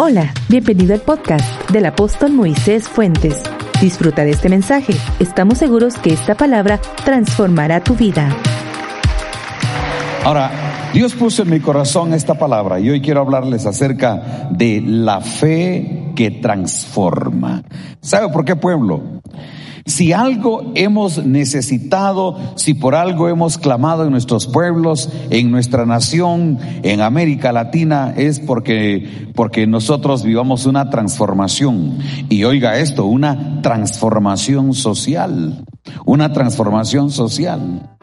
Hola, bienvenido al podcast del apóstol Moisés Fuentes. Disfruta de este mensaje. Estamos seguros que esta palabra transformará tu vida. Ahora, Dios puso en mi corazón esta palabra y hoy quiero hablarles acerca de la fe que transforma. ¿Sabe por qué pueblo? Si algo hemos necesitado, si por algo hemos clamado en nuestros pueblos, en nuestra nación, en América Latina, es porque, porque nosotros vivamos una transformación. Y oiga esto, una transformación social. Una transformación social.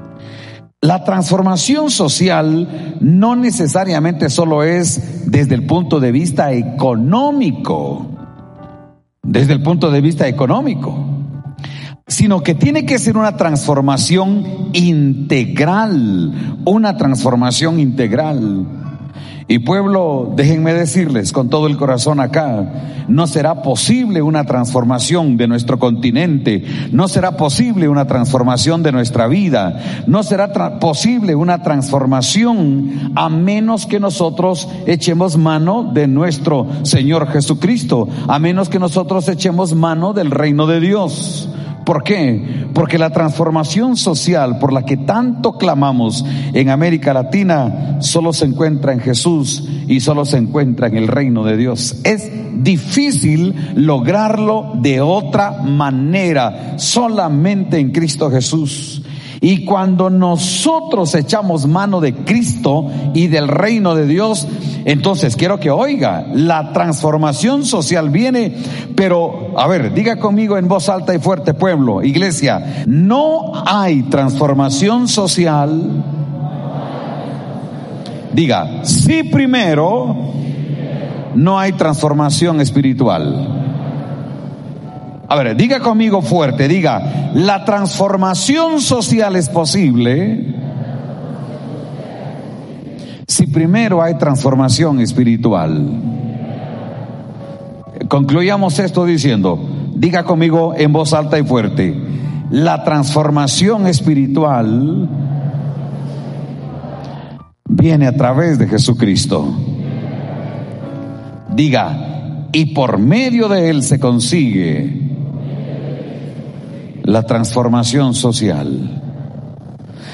La transformación social no necesariamente solo es desde el punto de vista económico, desde el punto de vista económico sino que tiene que ser una transformación integral, una transformación integral. Y pueblo, déjenme decirles con todo el corazón acá, no será posible una transformación de nuestro continente, no será posible una transformación de nuestra vida, no será posible una transformación a menos que nosotros echemos mano de nuestro Señor Jesucristo, a menos que nosotros echemos mano del reino de Dios. ¿Por qué? Porque la transformación social por la que tanto clamamos en América Latina solo se encuentra en Jesús y solo se encuentra en el reino de Dios. Es difícil lograrlo de otra manera, solamente en Cristo Jesús. Y cuando nosotros echamos mano de Cristo y del reino de Dios, entonces quiero que oiga, la transformación social viene, pero a ver, diga conmigo en voz alta y fuerte, pueblo, iglesia, no hay transformación social. Diga, si primero no hay transformación espiritual. A ver, diga conmigo fuerte, diga, la transformación social es posible si primero hay transformación espiritual. Concluyamos esto diciendo, diga conmigo en voz alta y fuerte, la transformación espiritual viene a través de Jesucristo. Diga, y por medio de él se consigue la transformación social.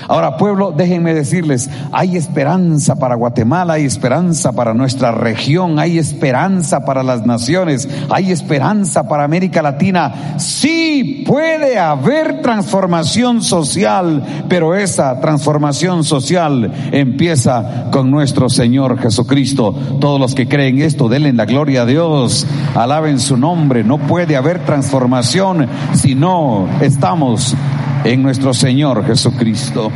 Ahora, pueblo, déjenme decirles, hay esperanza para Guatemala, hay esperanza para nuestra región, hay esperanza para las naciones, hay esperanza para América Latina. Sí puede haber transformación social, pero esa transformación social empieza con nuestro Señor Jesucristo. Todos los que creen esto, denle la gloria a Dios, alaben su nombre. No puede haber transformación si no estamos en nuestro Señor Jesucristo.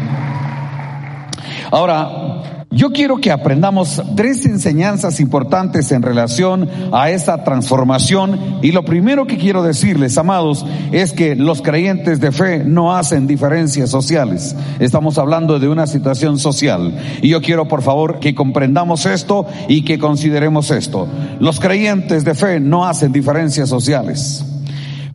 Ahora, yo quiero que aprendamos tres enseñanzas importantes en relación a esa transformación y lo primero que quiero decirles, amados, es que los creyentes de fe no hacen diferencias sociales. Estamos hablando de una situación social y yo quiero por favor que comprendamos esto y que consideremos esto. Los creyentes de fe no hacen diferencias sociales.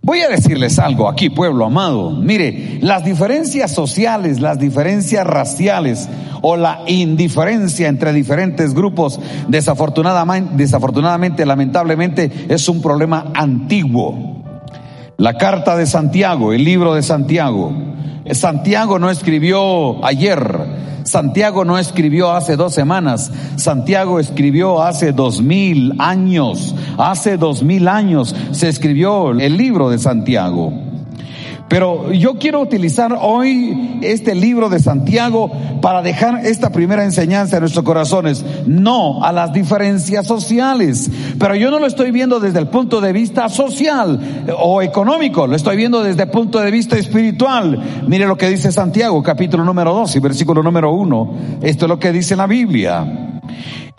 Voy a decirles algo aquí, pueblo amado. Mire, las diferencias sociales, las diferencias raciales o la indiferencia entre diferentes grupos, desafortunadamente, lamentablemente, es un problema antiguo. La carta de Santiago, el libro de Santiago. Santiago no escribió ayer, Santiago no escribió hace dos semanas, Santiago escribió hace dos mil años, hace dos mil años se escribió el libro de Santiago. Pero yo quiero utilizar hoy este libro de Santiago para dejar esta primera enseñanza en nuestros corazones. No a las diferencias sociales. Pero yo no lo estoy viendo desde el punto de vista social o económico, lo estoy viendo desde el punto de vista espiritual. Mire lo que dice Santiago, capítulo número 2 y versículo número 1. Esto es lo que dice la Biblia.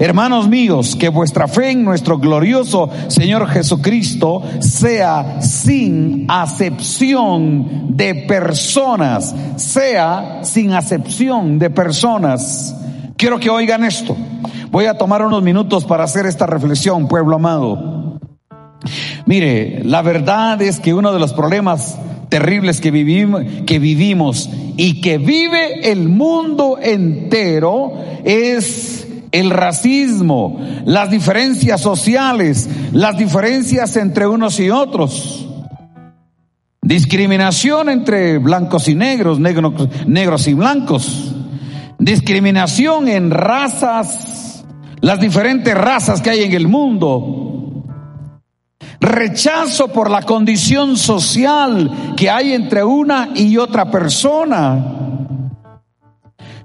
Hermanos míos, que vuestra fe en nuestro glorioso Señor Jesucristo sea sin acepción de personas, sea sin acepción de personas. Quiero que oigan esto. Voy a tomar unos minutos para hacer esta reflexión, pueblo amado. Mire, la verdad es que uno de los problemas terribles que vivimos, que vivimos y que vive el mundo entero es el racismo, las diferencias sociales, las diferencias entre unos y otros. Discriminación entre blancos y negros, negros, negros y blancos. Discriminación en razas, las diferentes razas que hay en el mundo. Rechazo por la condición social que hay entre una y otra persona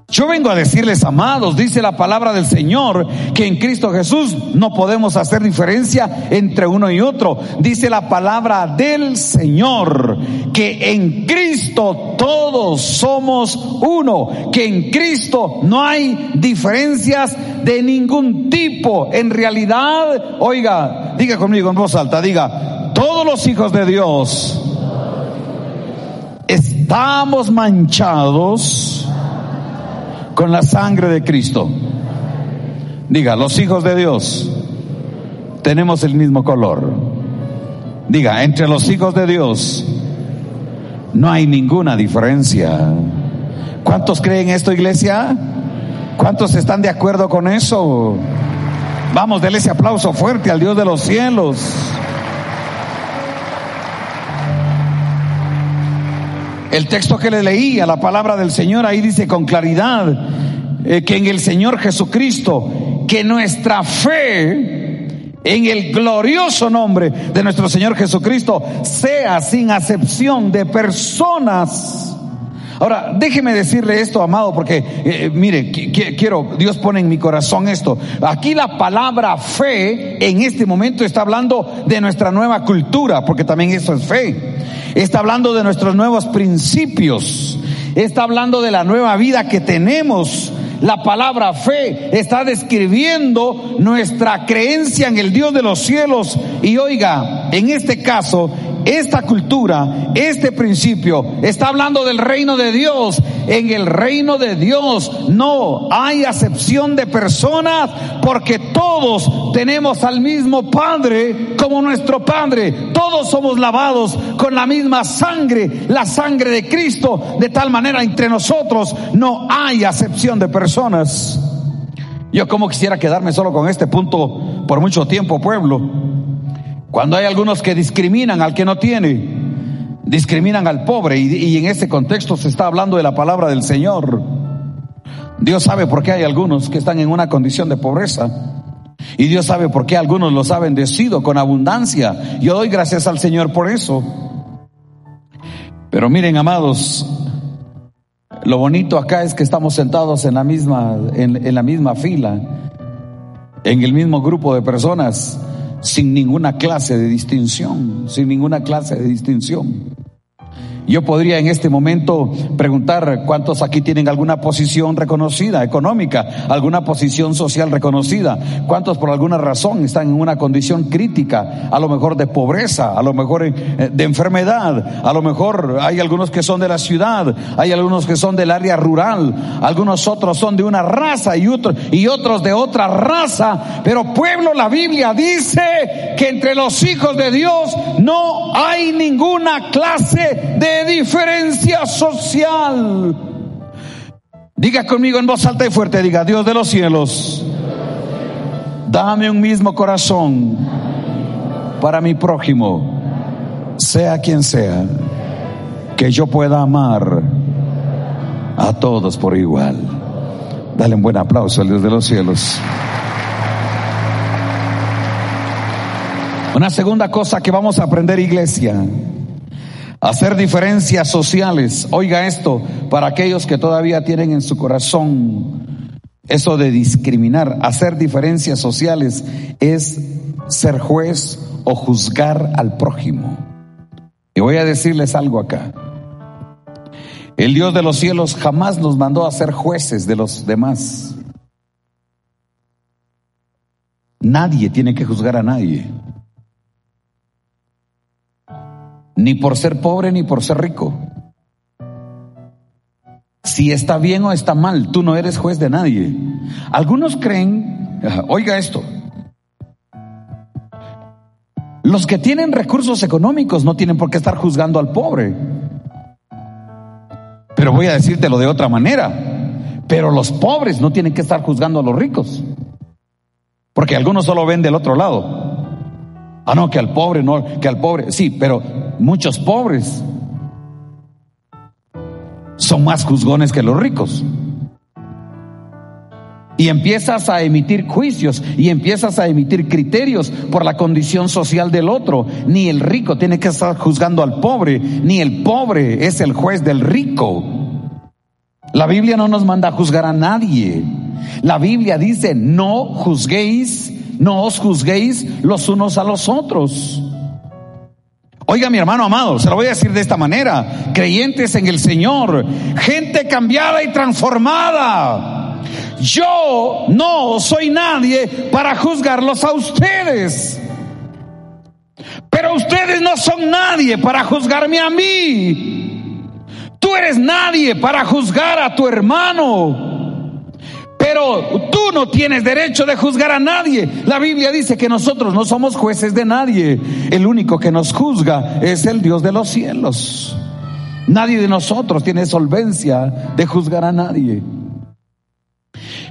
yo vengo a decirles, amados, dice la palabra del Señor, que en Cristo Jesús no podemos hacer diferencia entre uno y otro. Dice la palabra del Señor, que en Cristo todos somos uno, que en Cristo no hay diferencias de ningún tipo. En realidad, oiga, diga conmigo en voz alta, diga, todos los hijos de Dios estamos manchados con la sangre de Cristo. Diga, los hijos de Dios tenemos el mismo color. Diga, entre los hijos de Dios no hay ninguna diferencia. ¿Cuántos creen esto, iglesia? ¿Cuántos están de acuerdo con eso? Vamos, denle ese aplauso fuerte al Dios de los cielos. El texto que le leí a la palabra del Señor ahí dice con claridad eh, que en el Señor Jesucristo, que nuestra fe en el glorioso nombre de nuestro Señor Jesucristo sea sin acepción de personas. Ahora, déjeme decirle esto, amado, porque eh, mire, quiero, Dios pone en mi corazón esto. Aquí la palabra fe en este momento está hablando de nuestra nueva cultura, porque también eso es fe está hablando de nuestros nuevos principios, está hablando de la nueva vida que tenemos. La palabra fe está describiendo nuestra creencia en el Dios de los cielos. Y oiga, en este caso, esta cultura, este principio, está hablando del reino de Dios. En el reino de Dios no hay acepción de personas porque todos tenemos al mismo Padre como nuestro Padre. Todos somos lavados con la misma sangre, la sangre de Cristo. De tal manera entre nosotros no hay acepción de personas. Yo como quisiera quedarme solo con este punto por mucho tiempo, pueblo. Cuando hay algunos que discriminan al que no tiene, discriminan al pobre y, en este contexto se está hablando de la palabra del Señor. Dios sabe por qué hay algunos que están en una condición de pobreza. Y Dios sabe por qué algunos los ha bendecido con abundancia. Yo doy gracias al Señor por eso. Pero miren, amados, lo bonito acá es que estamos sentados en la misma, en la misma fila, en el mismo grupo de personas sin ninguna clase de distinción, sin ninguna clase de distinción. Yo podría en este momento preguntar cuántos aquí tienen alguna posición reconocida, económica, alguna posición social reconocida, cuántos por alguna razón están en una condición crítica, a lo mejor de pobreza, a lo mejor eh, de enfermedad, a lo mejor hay algunos que son de la ciudad, hay algunos que son del área rural, algunos otros son de una raza y, otros y otros de otra raza, pero pueblo, la Biblia dice que entre los hijos de Dios no hay ninguna clase de diferencia social. Diga conmigo en voz alta y fuerte, diga, Dios de los cielos, dame un mismo corazón para mi prójimo, sea quien sea, que yo pueda amar a todos por igual. Dale un buen aplauso al Dios de los cielos. Una segunda cosa que vamos a aprender, iglesia, Hacer diferencias sociales. Oiga esto, para aquellos que todavía tienen en su corazón eso de discriminar. Hacer diferencias sociales es ser juez o juzgar al prójimo. Y voy a decirles algo acá. El Dios de los cielos jamás nos mandó a ser jueces de los demás. Nadie tiene que juzgar a nadie. Ni por ser pobre ni por ser rico. Si está bien o está mal, tú no eres juez de nadie. Algunos creen, oiga esto, los que tienen recursos económicos no tienen por qué estar juzgando al pobre. Pero voy a decírtelo de otra manera. Pero los pobres no tienen que estar juzgando a los ricos. Porque algunos solo ven del otro lado. Ah, no, que al pobre, no, que al pobre. Sí, pero muchos pobres son más juzgones que los ricos y empiezas a emitir juicios y empiezas a emitir criterios por la condición social del otro. Ni el rico tiene que estar juzgando al pobre, ni el pobre es el juez del rico. La Biblia no nos manda a juzgar a nadie. La Biblia dice, no juzguéis, no os juzguéis los unos a los otros. Oiga, mi hermano amado, se lo voy a decir de esta manera. Creyentes en el Señor, gente cambiada y transformada yo no soy nadie para juzgarlos a ustedes. Pero ustedes no son nadie para juzgarme a mí. Tú eres nadie para juzgar a tu hermano. Pero tú no tienes derecho de juzgar a nadie. La Biblia dice que nosotros no somos jueces de nadie. El único que nos juzga es el Dios de los cielos. Nadie de nosotros tiene solvencia de juzgar a nadie.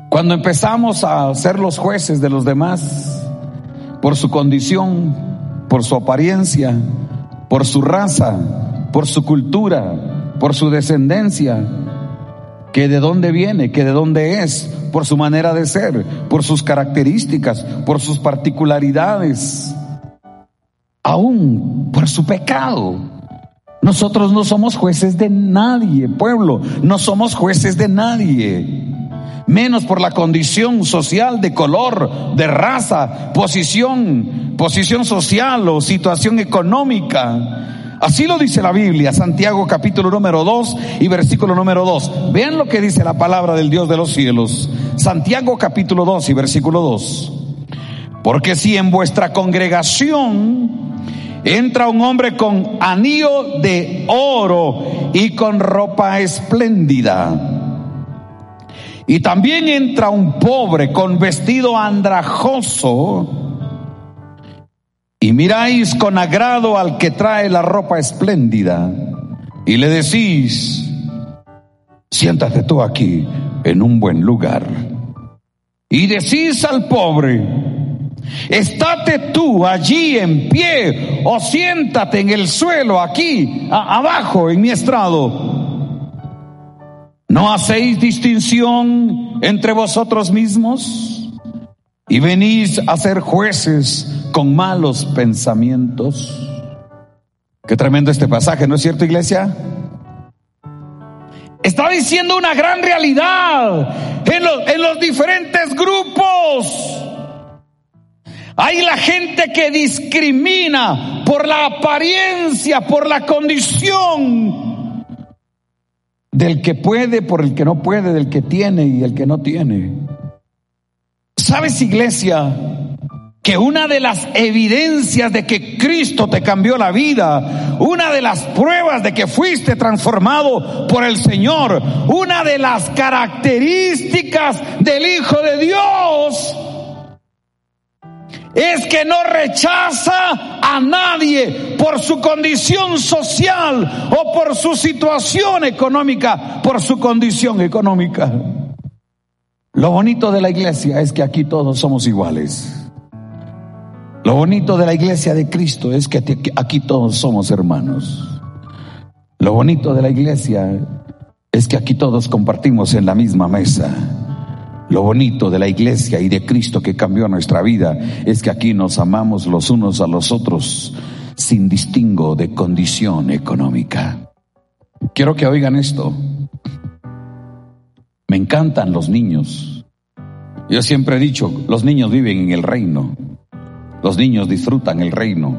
Cuando empezamos a ser los jueces de los demás por su condición, por su apariencia, por su raza, por su cultura, por su descendencia, que de dónde viene, que de dónde es, por su manera de ser, por sus características, por sus particularidades, aún por su pecado. Nosotros no somos jueces de nadie, pueblo, no somos jueces de nadie menos por la condición social de color, de raza, posición, posición social o situación económica. Así lo dice la Biblia, Santiago capítulo número 2 y versículo número 2. Vean lo que dice la palabra del Dios de los cielos. Santiago capítulo 2 y versículo 2. Porque si en vuestra congregación entra un hombre con anillo de oro y con ropa espléndida, y también entra un pobre con vestido andrajoso y miráis con agrado al que trae la ropa espléndida y le decís, siéntate tú aquí en un buen lugar. Y decís al pobre, estate tú allí en pie o siéntate en el suelo aquí, abajo en mi estrado ¿No hacéis distinción entre vosotros mismos? Y venís a ser jueces con malos pensamientos. Qué tremendo este pasaje, ¿no es cierto, iglesia? Está diciendo una gran realidad en los, en los diferentes grupos. Hay la gente que discrimina por la apariencia, por la condición del que puede por el que no puede, del que tiene y el que no tiene. ¿Sabes, iglesia? Que una de las evidencias de que Cristo te cambió la vida, una de las pruebas de que fuiste transformado por el Señor, una de las características del Hijo de Dios, es que no rechaza a nadie por su condición social o por su situación económica, por su condición económica. Lo bonito de la iglesia es que aquí todos somos iguales. Lo bonito de la iglesia de Cristo es que aquí todos somos hermanos. Lo bonito de la iglesia es que aquí todos compartimos en la misma mesa. Lo bonito de la iglesia y de Cristo que cambió nuestra vida es que aquí nos amamos los unos a los otros sin distingo de condición económica. Quiero que oigan esto. Me encantan los niños. Yo siempre he dicho, los niños viven en el reino. Los niños disfrutan el reino.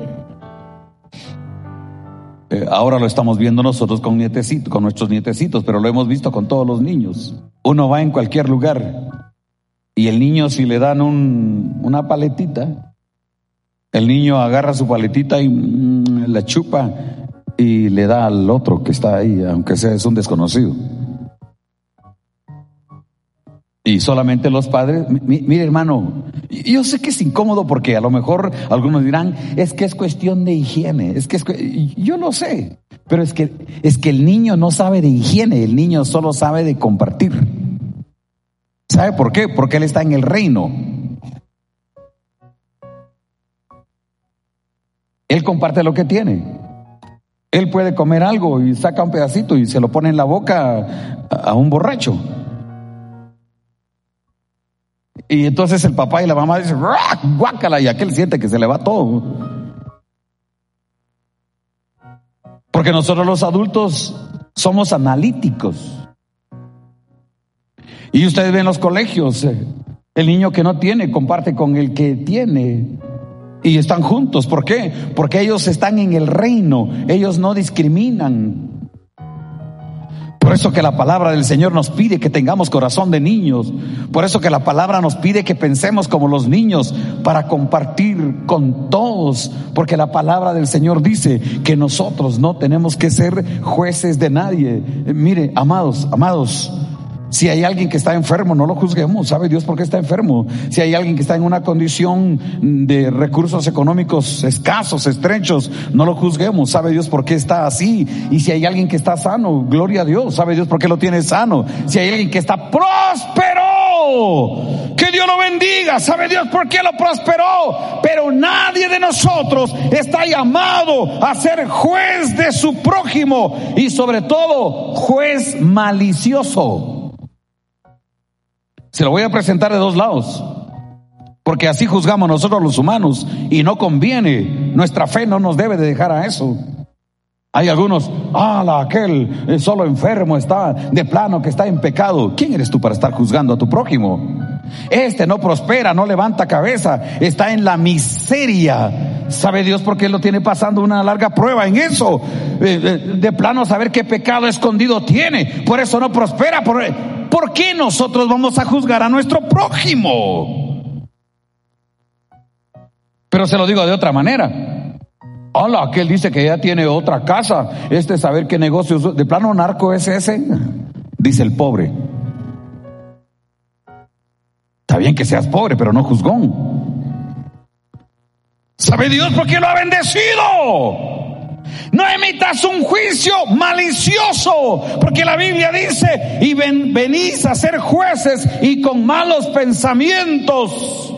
Eh, ahora lo estamos viendo nosotros con con nuestros nietecitos, pero lo hemos visto con todos los niños. Uno va en cualquier lugar Y el niño si le dan un, una paletita, el niño agarra su paletita y mm, la chupa y le da al otro que está ahí, aunque sea es un desconocido. Y solamente los padres, mire hermano, yo sé que es incómodo porque a lo mejor algunos dirán, es que es cuestión de higiene, es que es, yo lo sé, pero es que, es que el niño no sabe de higiene, el niño solo sabe de compartir. ¿Sabe por qué? Porque él está en el reino. Él comparte lo que tiene. Él puede comer algo y saca un pedacito y se lo pone en la boca a un borracho. Y entonces el papá y la mamá dicen, guácala, y aquel siente que se le va todo. Porque nosotros los adultos somos analíticos. Y ustedes ven los colegios, eh, el niño que no tiene comparte con el que tiene. Y están juntos. ¿Por qué? Porque ellos están en el reino. Ellos no discriminan. Por eso que la palabra del Señor nos pide que tengamos corazón de niños. Por eso que la palabra nos pide que pensemos como los niños para compartir con todos. Porque la palabra del Señor dice que nosotros no tenemos que ser jueces de nadie. Mire, amados, amados, si hay alguien que está enfermo, no lo juzguemos. ¿Sabe Dios por qué está enfermo? Si hay alguien que está en una condición de recursos económicos escasos, estrechos, no lo juzguemos. ¿Sabe Dios por qué está así? Y si hay alguien que está sano, gloria a Dios. ¿Sabe Dios por qué lo tiene sano? Si hay alguien que está próspero, que Dios lo bendiga. ¿Sabe Dios por qué lo prosperó? Pero nadie de nosotros está llamado a ser juez de su prójimo y sobre todo juez malicioso. Se lo voy a presentar de dos lados. Porque así juzgamos nosotros los humanos y no conviene. Nuestra fe no nos debe de dejar a eso. Hay algunos, ah, aquel solo enfermo está, de plano que está en pecado. ¿Quién eres tú para estar juzgando a tu prójimo? Este no prospera, no levanta cabeza, está en la miseria. ¿Sabe Dios por qué lo tiene pasando una larga prueba en eso? Eh, eh, de plano saber qué pecado escondido tiene. Por eso no prospera. Por, ¿por qué nosotros vamos a juzgar a nuestro prójimo? Pero se lo digo de otra manera. Hola, aquel dice que ya tiene otra casa. Este saber qué negocios. ¿De plano narco es ese? Dice el pobre. Está bien que seas pobre, pero no juzgón. ¿Sabe Dios por qué lo ha bendecido? No emitas un juicio malicioso, porque la Biblia dice, y venís a ser jueces y con malos pensamientos.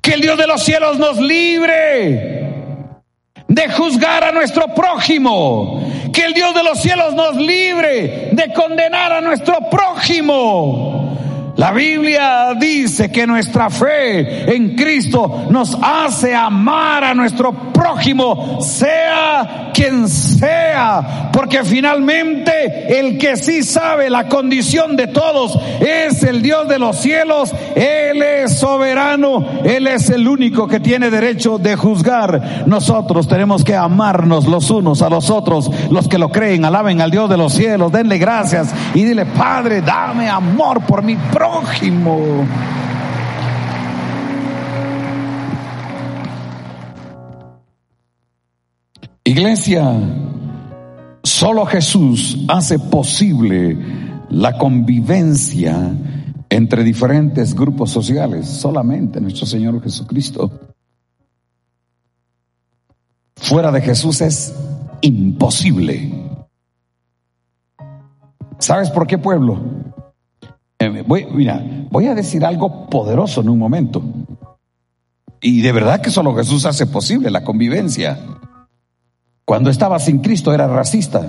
Que el Dios de los cielos nos libre de juzgar a nuestro prójimo. Que el Dios de los cielos nos libre de condenar a nuestro prójimo. La Biblia dice que nuestra fe en Cristo nos hace amar a nuestro prójimo, sea quien sea, porque finalmente el que sí sabe la condición de todos es el Dios de los cielos, Él es soberano, Él es el único que tiene derecho de juzgar. Nosotros tenemos que amarnos los unos a los otros, los que lo creen, alaben al Dios de los cielos, denle gracias y dile, Padre, dame amor por mi prójimo Iglesia, solo Jesús hace posible la convivencia entre diferentes grupos sociales, solamente nuestro Señor Jesucristo. Fuera de Jesús es imposible. ¿Sabes por qué pueblo? Voy, mira, voy a decir algo poderoso en un momento. Y de verdad que solo Jesús hace posible la convivencia. Cuando estaba sin Cristo era racista.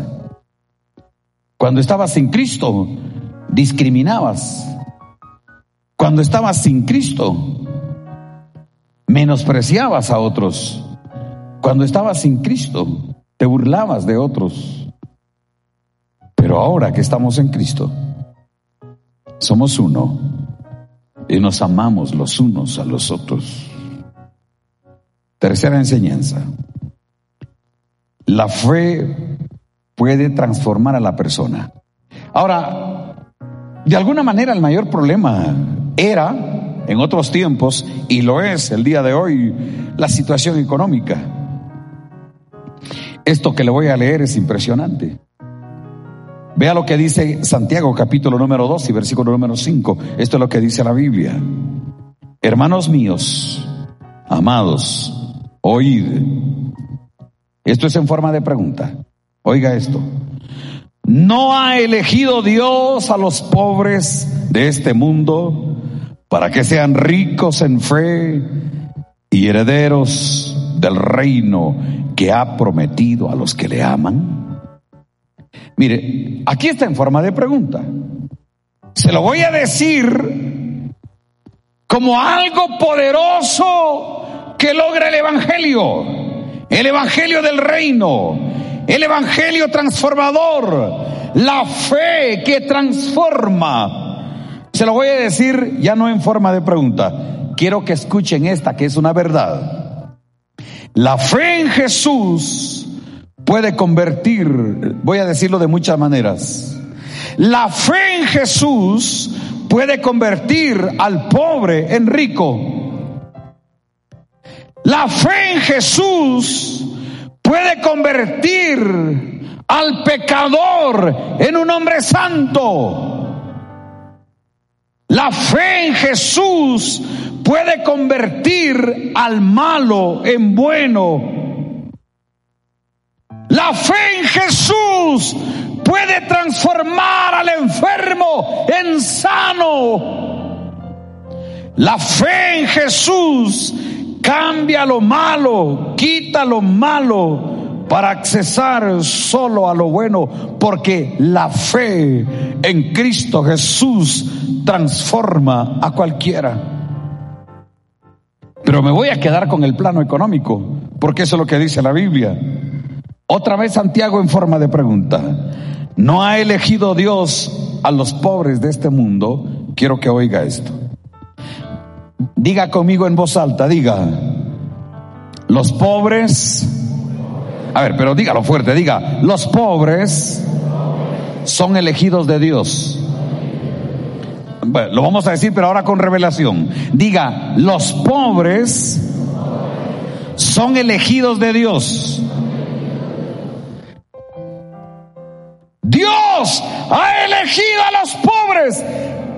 Cuando estabas sin Cristo discriminabas. Cuando estabas sin Cristo menospreciabas a otros. Cuando estabas sin Cristo te burlabas de otros. Pero ahora que estamos en Cristo, somos uno y nos amamos los unos a los otros. Tercera enseñanza. La fe puede transformar a la persona. Ahora, De alguna manera el mayor problema era, en otros tiempos, y lo es el día de hoy, la situación económica. Esto que le voy a leer es impresionante. Vea lo que dice Santiago capítulo número 2 y versículo número 5. Esto es lo que dice la Biblia. Hermanos míos, amados, oíd. Esto es en forma de pregunta. Oiga esto. ¿No ha elegido Dios a los pobres de este mundo para que sean ricos en fe y herederos del reino que ha prometido a los que le aman? Mire, aquí está en forma de pregunta. Se lo voy a decir como algo poderoso que logra el Evangelio, el Evangelio del reino, el Evangelio transformador, la fe que transforma. Se lo voy a decir ya no en forma de pregunta, quiero que escuchen esta que es una verdad. La fe en Jesús puede convertir, voy a decirlo de muchas maneras, la fe en Jesús puede convertir al pobre en rico. La fe en Jesús puede convertir al pecador en un hombre santo. La fe en Jesús puede convertir al malo en bueno. La fe en Jesús puede transformar al enfermo en sano. La fe en Jesús cambia lo malo, quita lo malo para accesar solo a lo bueno, porque la fe en Cristo Jesús transforma a cualquiera. Pero me voy a quedar con el plano económico, porque eso es lo que dice la Biblia. Otra vez Santiago en forma de pregunta. ¿No ha elegido Dios a los pobres de este mundo? Quiero que oiga esto. Diga conmigo en voz alta, diga, los pobres, a ver, pero dígalo fuerte, diga, los pobres son elegidos de Dios lo vamos a decir, pero ahora con revelación. Diga, los pobres son elegidos de Dios. Dios ha elegido a los pobres.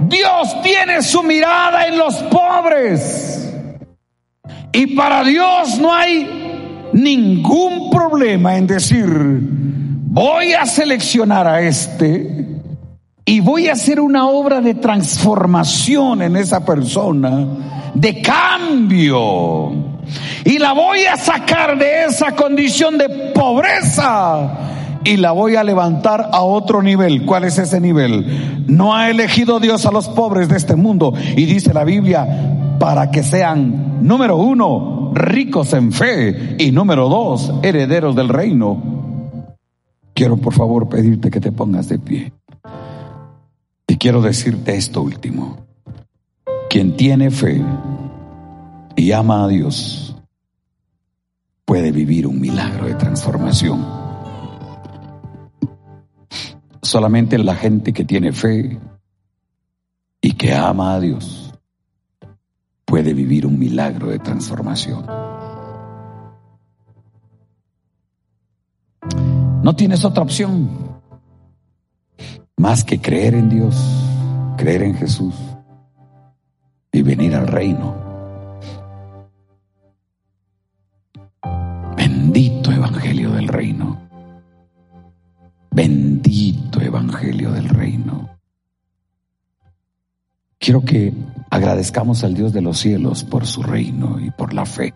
Dios tiene su mirada en los pobres. Y para Dios no hay ningún problema en decir, voy a seleccionar a este y voy a hacer una obra de transformación en esa persona, de cambio. Y la voy a sacar de esa condición de pobreza y la voy a levantar a otro nivel. ¿Cuál es ese nivel? No ha elegido Dios a los pobres de este mundo. Y dice la Biblia, para que sean, número uno, ricos en fe y número dos, herederos del reino. Quiero por favor pedirte que te pongas de pie. Y quiero decirte esto último. Quien tiene fe y ama a Dios puede vivir un milagro de transformación. Solamente la gente que tiene fe y que ama a Dios puede vivir un milagro de transformación. No tienes otra opción más que creer en Dios, creer en Jesús y venir al reino. Bendito Evangelio del reino. Bendito Evangelio del reino. Quiero que agradezcamos al Dios de los cielos por su reino y por la fe.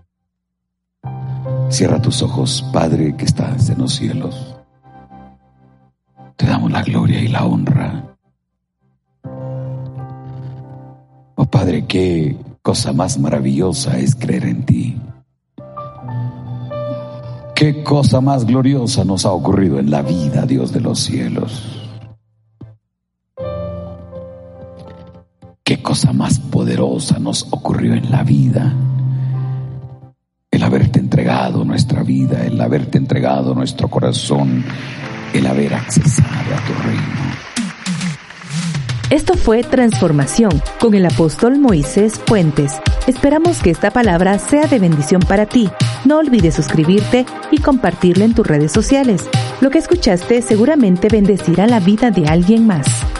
Cierra tus ojos, Padre que estás en los cielos. Te damos la gloria y la honra. Oh Padre, qué cosa más maravillosa es creer en ti. Qué cosa más gloriosa nos ha ocurrido en la vida, Dios de los cielos. Qué cosa más poderosa nos ocurrió en la vida. El haberte entregado nuestra vida, el haberte entregado nuestro corazón, el haber accesado a tu reino. Esto fue Transformación con el apóstol Moisés Fuentes. Esperamos que esta palabra sea de bendición para ti. No olvides suscribirte y compartirlo en tus redes sociales. Lo que escuchaste seguramente bendecirá la vida de alguien más.